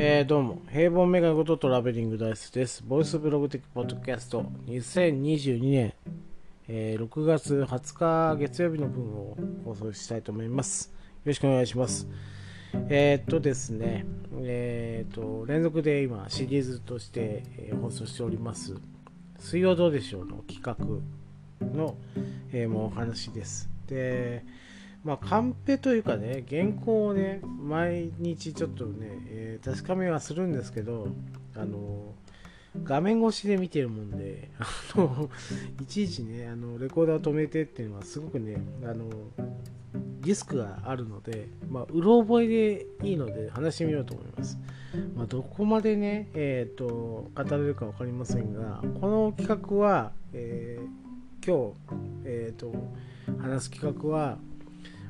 えー、どうも、平凡メガネことトラベリングダイスです。ボイスブログ的ポッドキャスト2022年、えー6月20日月曜日の分を放送したいと思います。よろしくお願いします。えー、っとですね、えー、っと、連続で今シリーズとして、放送しております、水曜どうでしょうの企画の、えもうお話です。で、まあ、カンペというかね、原稿をね、毎日ちょっとね、えー確かめはするんですけど、あの、画面越しで見てるもんで、あの、いちいちね、あの、レコーダーを止めてっていうのはすごくね、あの、リスクがあるので、まあ、うろ覚えでいいので話してみようと思います。まあ、どこまでね、えっ、と、語れるか分かりませんが、この企画は、えー今日、えっ、と、話す企画は、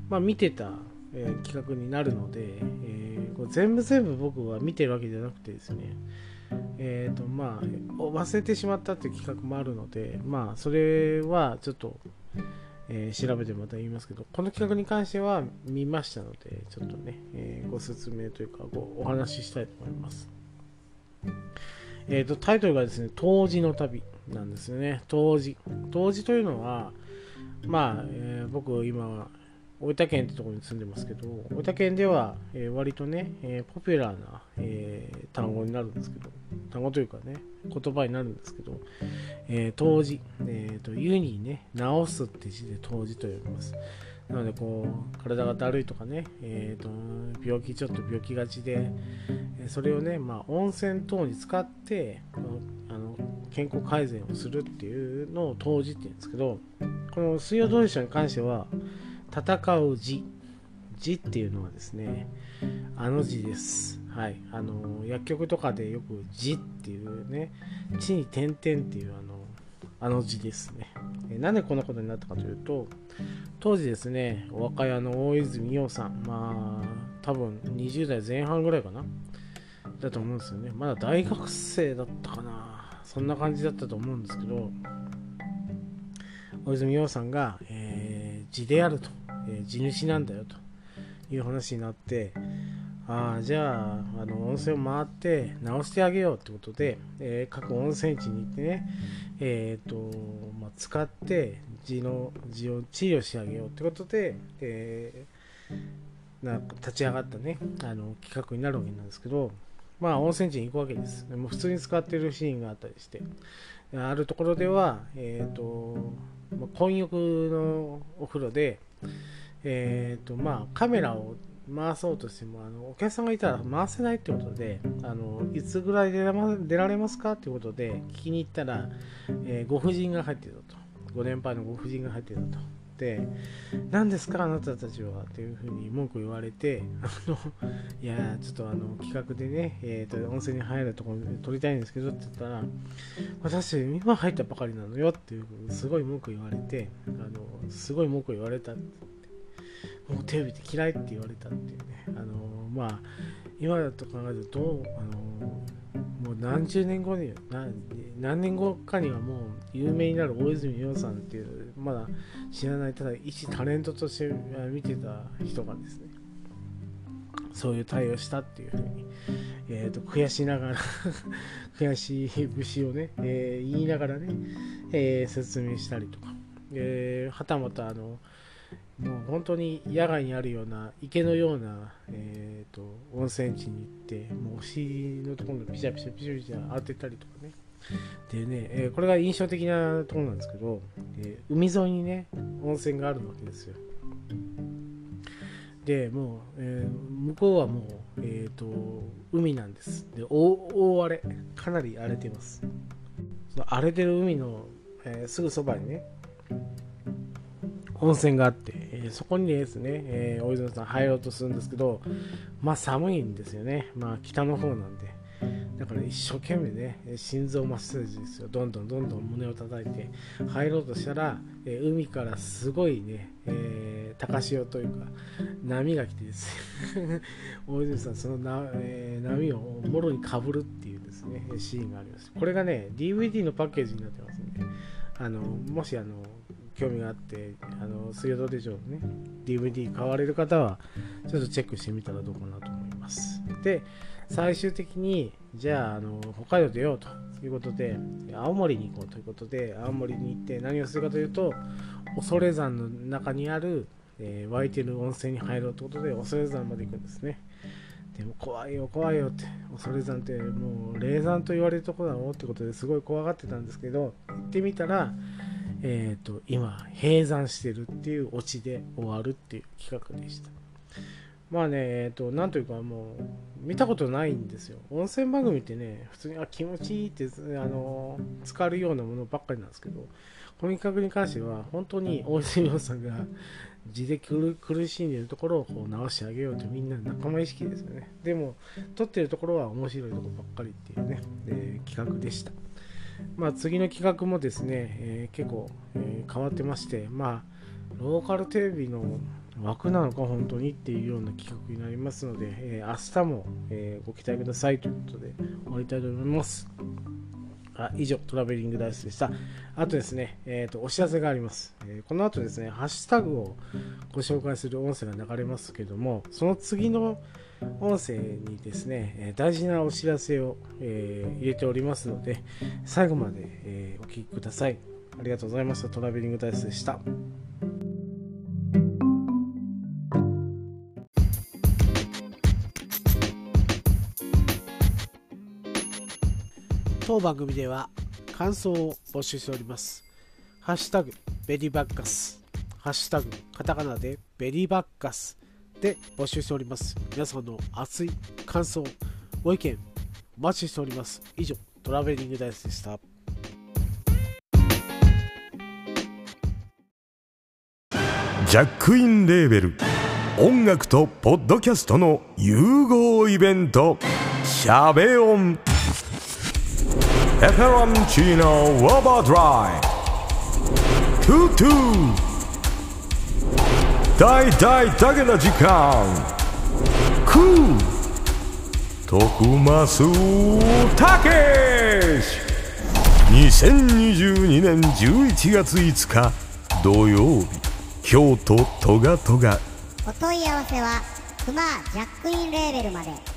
まあ、見てた、えー企画になるので、えーこう全部全部僕は見てるわけじゃなくてですね、えーとまあ、忘れてしまったっていう企画もあるので、まあ、それはちょっと、えー調べてまた言いますけど、この企画に関しては見ましたので、ちょっとね、えーご説明というかごお話ししたいと思います。えーと、タイトルがですね、冬至の旅なんですよね。冬至。冬至というのは、まあ、えー僕今は、大分県ってところに住んでますけど、大分県では、えー割とね、えーポピュラーな、えー単語になるんですけど、単語というかね、言葉になるんですけど、えー、えーと、湯にね、直すって字で冬至と呼びます。なので、こう、体がだるいとかね、えーと、病気、ちょっと病気がちで、それをね、まあ、温泉等に使って、あの健康改善をするっていうのを冬至って言うんですけど、この水曜どうでしょうに関しては、戦う字。字っていうのはですねあの字です。はい。あの薬局とかでよく字っていうね地に点々っていうあのあの字ですね。なんでこんなことになったかというと当時ですねお若屋の大泉洋さんまあ多分20代前半ぐらいかなだと思うんですよね。まだ大学生だったかなそんな感じだったと思うんですけど大泉洋さんが、えー地であると、地主なんだよと。いう話になってああじゃああの温泉を回って直してあげようってことで、えー各温泉地に行ってね、えーとまあ、使って地の地を治療してあげようってことで、えーな立ち上がったねあの企画になるわけなんですけどまあ温泉地に行くわけです。でも普通に使ってるシーンがあったりしてあるところでは、えーと混浴のお風呂で、えーとまあ、カメラを回そうとしてもあのお客さんがいたら回せないってことであのいつぐらい出ら出られますかってことで聞きに行ったら、えーご婦人が入ってたと。ご年配のご婦人が入ってたと。で何ですかあなたたちはっていうふうに文句言われてあのいやちょっとあの企画でね、えー、と温泉に入るところで撮りたいんですけどって言ったら私今入ったばかりなのよっていうすごい文句言われてあのすごい文句言われた。ってもうテレビって嫌いって言われたっていうね。あのまあ今だと考えるとあのもう何十年後に何年後かにはもう有名になる大泉洋さんっていうまだ知らないただ一タレントとして見てた人がですねそういう対応したっていうふうに、えー、と悔しながら悔しい節をね、えー言いながらね、えー説明したりとか、えーはたまたあのもう本当に野外にあるような池のような、えー、と温泉地に行ってもうお尻のところにピシャピシャピシャピシャ当てたりとかね。でね、えーこれが印象的なところなんですけど、えー海沿いにね温泉があるわけですよ。でもう、えー向こうはもう、えー、と海なんです。で大荒れかなり荒れてます。その荒れてる海の、えすぐそばにね温泉があって、えーそこにですね、えー大泉さん入ろうとするんですけど、まあ寒いんですよね。まあ北の方なんで。だから一生懸命ね、心臓マッサージですよ。どんどんどんどん胸を叩いて入ろうとしたら、えー海からすごいね、えー高潮というか、波が来てです、大泉さん、そのな、えー波をもろにかぶるっていうですね、シーンがあります。これがね、DVD のパッケージになってますんで、あのもしあの興味があって、あの水曜どうでしょね、DVD 買われる方は、ちょっとチェックしてみたらどうかなと思います。で最終的にじゃああの北海道出ようということで青森に行こうということで青森に行って何をするかというと恐山の中にある、えー、湧いてる温泉に入ろうということで恐山まで行くんですねでも怖いよ怖いよって恐山ってもう霊山と言われるとこだろうってことですごい怖がってたんですけど行ってみたらえーと、今閉山してるっていうオチで終わるっていう企画でした。まあねえっ、ー、となんというかもう見たことないんですよ。温泉番組ってね普通にあ気持ちいいってあの使るようなものばっかりなんですけどこの企画に関しては本当に大泉洋さんが字で苦しんでるところをこう直してあげようとみんな仲間意識ですよね。でも撮ってるところは面白いところばっかりっていうね、えー、企画でした。まあ、次の企画もですね、えー、結構、えー、変わってまして、まあ、ローカルテレビの枠なのか本当にっていうような企画になりますので、えー、明日も、えご期待くださいということで終わりたいと思います。あ以上、トラベリングダイスでした。あとですね、えーと、お知らせがあります、えー、この後ですね、ハッシュタグをご紹介する音声が流れますけども、その次の音声にですね、え大事なお知らせを、えー、入れておりますので、最後まで、えー、お聴きください。ありがとうございました。トラベリングダイスでした。当番組では感想を募集しております。ハッシュタグベリーバッカス、ハッシュタグカタカナでベリーバッカスで募集しております。皆さんの熱い感想、ご意見、お待ちしております。以上、トラベリングダイスでした。ジャックインレーベル音楽とポッドキャストの融合イベント「シャベオン」「エフェロンチーノウォーバードライ」「トゥトゥ」大大だけな時間クー徳増たけし2022年11月5日土曜日京都トガトガお問い合わせはクマジャックインレーベルまで